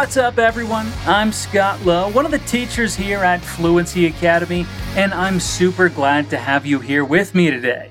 What's up, everyone? I'm Scott Lowe, one of the teachers here at Fluency Academy, and I'm super glad to have you here with me today.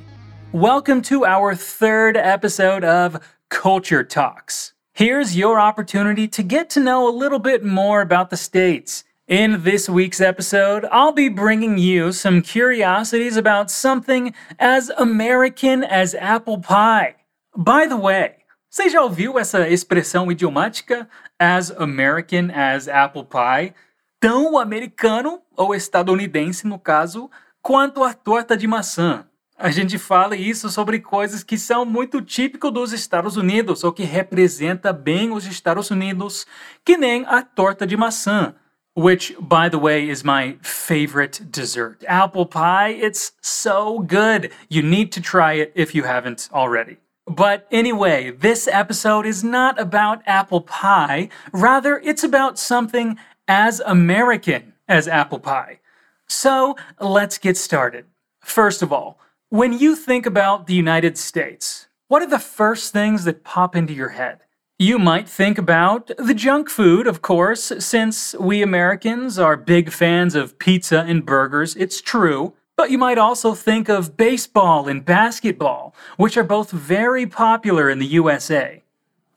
Welcome to our third episode of Culture Talks. Here's your opportunity to get to know a little bit more about the States. In this week's episode, I'll be bringing you some curiosities about something as American as apple pie. By the way, você já ouviu essa expressão idiomática as American as apple pie? Tão americano ou estadunidense, no caso, quanto a torta de maçã. A gente fala isso sobre coisas que são muito típico dos Estados Unidos ou que representa bem os Estados Unidos, que nem a torta de maçã. Which, by the way, is my favorite dessert. Apple pie, it's so good. You need to try it if you haven't already. But anyway, this episode is not about apple pie. Rather, it's about something as American as apple pie. So let's get started. First of all, when you think about the United States, what are the first things that pop into your head? You might think about the junk food, of course, since we Americans are big fans of pizza and burgers, it's true. But you might also think of baseball and basketball, which are both very popular in the USA.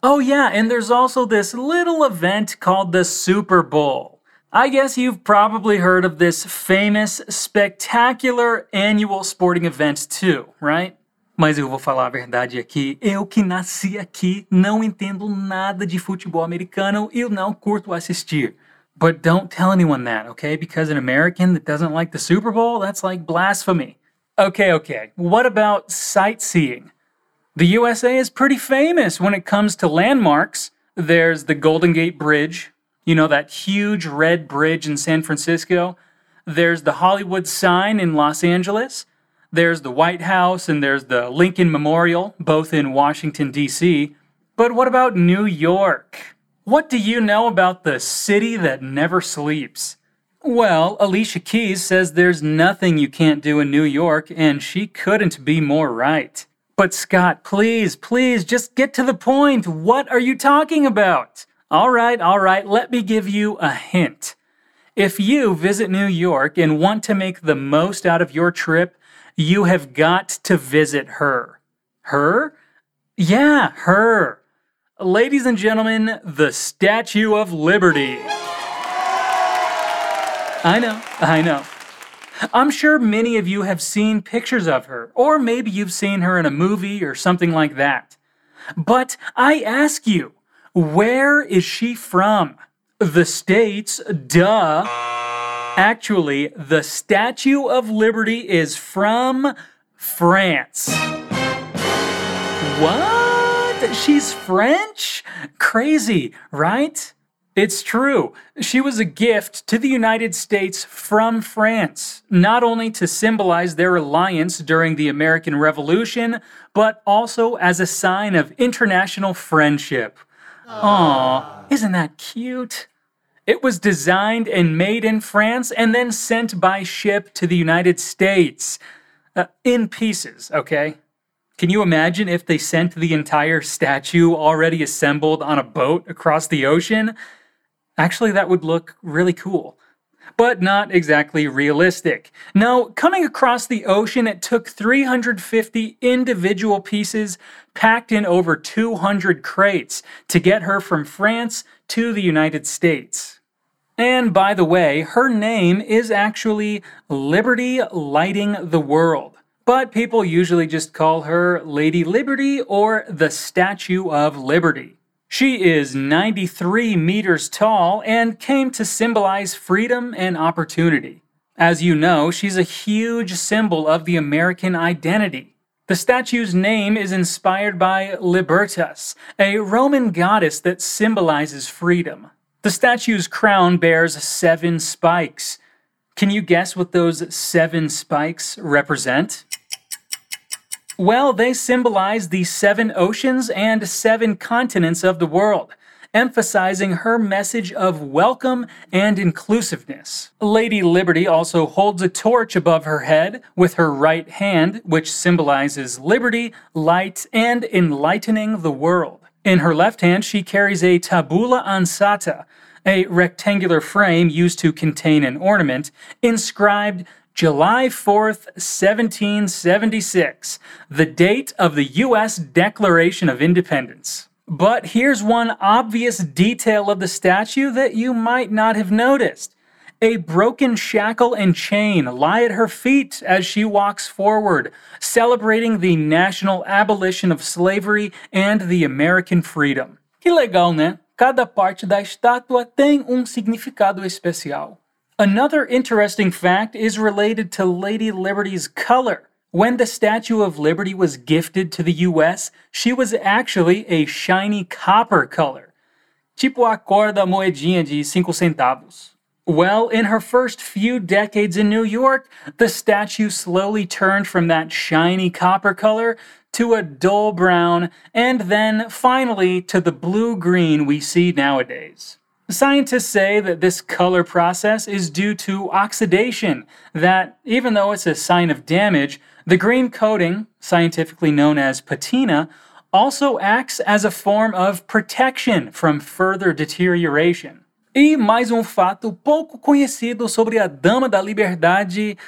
Oh, yeah, and there's also this little event called the Super Bowl. I guess you've probably heard of this famous, spectacular annual sporting event too, right? Mas eu vou falar a verdade aqui. Eu que nasci aqui, não entendo nada de futebol americano e não curto assistir. But don't tell anyone that, okay? Because an American that doesn't like the Super Bowl, that's like blasphemy. Okay, okay. What about sightseeing? The USA is pretty famous when it comes to landmarks. There's the Golden Gate Bridge, you know, that huge red bridge in San Francisco. There's the Hollywood sign in Los Angeles. There's the White House and there's the Lincoln Memorial, both in Washington, D.C. But what about New York? What do you know about the city that never sleeps? Well, Alicia Keys says there's nothing you can't do in New York, and she couldn't be more right. But Scott, please, please, just get to the point. What are you talking about? All right, all right, let me give you a hint. If you visit New York and want to make the most out of your trip, you have got to visit her. Her? Yeah, her. Ladies and gentlemen, the Statue of Liberty. I know, I know. I'm sure many of you have seen pictures of her, or maybe you've seen her in a movie or something like that. But I ask you, where is she from? The States, duh. Actually, the Statue of Liberty is from France. What? She's French? Crazy, right? It's true. She was a gift to the United States from France, not only to symbolize their alliance during the American Revolution, but also as a sign of international friendship. Aw, isn't that cute? It was designed and made in France and then sent by ship to the United States. Uh, in pieces, okay? Can you imagine if they sent the entire statue already assembled on a boat across the ocean? Actually, that would look really cool. But not exactly realistic. No, coming across the ocean, it took 350 individual pieces packed in over 200 crates to get her from France to the United States. And by the way, her name is actually Liberty Lighting the World but people usually just call her Lady Liberty or the Statue of Liberty. She is 93 meters tall and came to symbolize freedom and opportunity. As you know, she's a huge symbol of the American identity. The statue's name is inspired by Libertas, a Roman goddess that symbolizes freedom. The statue's crown bears seven spikes. Can you guess what those seven spikes represent? Well, they symbolize the seven oceans and seven continents of the world, emphasizing her message of welcome and inclusiveness. Lady Liberty also holds a torch above her head with her right hand, which symbolizes liberty, light, and enlightening the world. In her left hand, she carries a tabula ansata, a rectangular frame used to contain an ornament, inscribed July 4th, 1776, the date of the U.S. Declaration of Independence. But here's one obvious detail of the statue that you might not have noticed. A broken shackle and chain lie at her feet as she walks forward, celebrating the national abolition of slavery and the American freedom. Que legal, né? Cada parte da estátua tem um significado especial. Another interesting fact is related to Lady Liberty's color. When the Statue of Liberty was gifted to the US, she was actually a shiny copper color. Tipo a cor da moedinha de 5 centavos. Well, in her first few decades in New York, the statue slowly turned from that shiny copper color to a dull brown, and then finally to the blue green we see nowadays. Scientists say that this color process is due to oxidation, that even though it's a sign of damage, the green coating, scientifically known as patina, also acts as a form of protection from further deterioration. E mais um fato pouco conhecido sobre a Dama da Liberdade.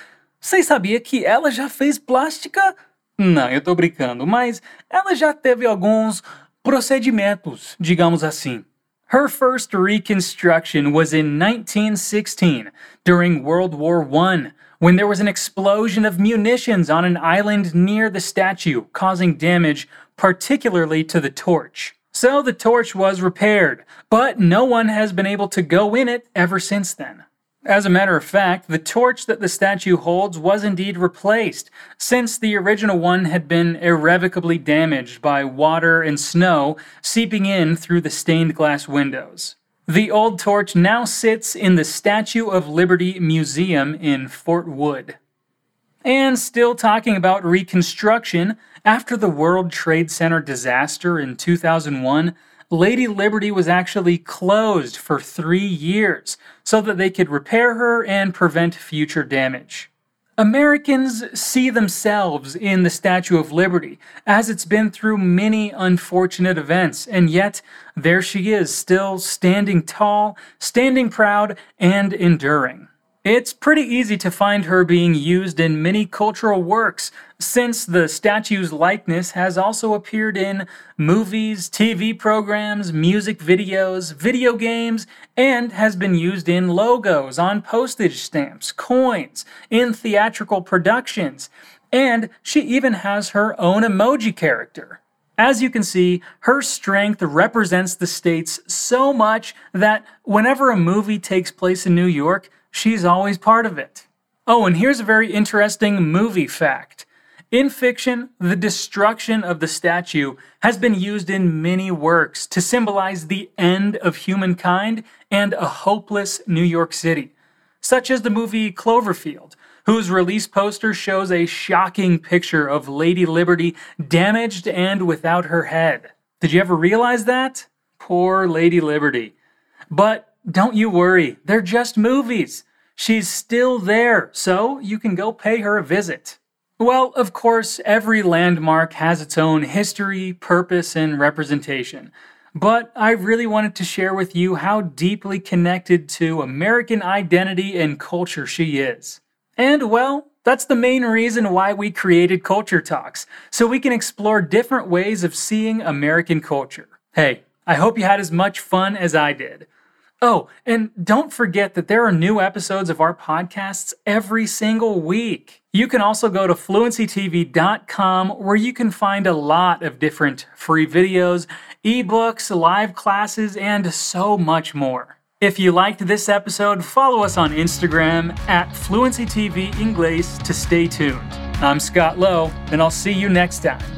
Vocês sabiam que ela já fez plástica? Não, eu tô brincando, mas ela já teve alguns procedimentos, digamos assim. Her first reconstruction was in 1916 during World War I, when there was an explosion of munitions on an island near the statue, causing damage particularly to the torch. So the torch was repaired, but no one has been able to go in it ever since then. As a matter of fact, the torch that the statue holds was indeed replaced, since the original one had been irrevocably damaged by water and snow seeping in through the stained glass windows. The old torch now sits in the Statue of Liberty Museum in Fort Wood. And still talking about reconstruction, after the World Trade Center disaster in 2001, Lady Liberty was actually closed for three years so that they could repair her and prevent future damage. Americans see themselves in the Statue of Liberty, as it's been through many unfortunate events, and yet there she is, still standing tall, standing proud, and enduring. It's pretty easy to find her being used in many cultural works, since the statue's likeness has also appeared in movies, TV programs, music videos, video games, and has been used in logos, on postage stamps, coins, in theatrical productions, and she even has her own emoji character. As you can see, her strength represents the states so much that whenever a movie takes place in New York, she's always part of it. Oh, and here's a very interesting movie fact. In fiction, the destruction of the statue has been used in many works to symbolize the end of humankind and a hopeless New York City, such as the movie Cloverfield, whose release poster shows a shocking picture of Lady Liberty damaged and without her head. Did you ever realize that? Poor Lady Liberty. But don't you worry, they're just movies. She's still there, so you can go pay her a visit. Well, of course, every landmark has its own history, purpose, and representation. But I really wanted to share with you how deeply connected to American identity and culture she is. And well, that's the main reason why we created Culture Talks, so we can explore different ways of seeing American culture. Hey, I hope you had as much fun as I did. Oh, and don't forget that there are new episodes of our podcasts every single week. You can also go to fluencytv.com where you can find a lot of different free videos, ebooks, live classes, and so much more. If you liked this episode, follow us on Instagram at FluencyTV Inglés to stay tuned. I'm Scott Lowe, and I'll see you next time.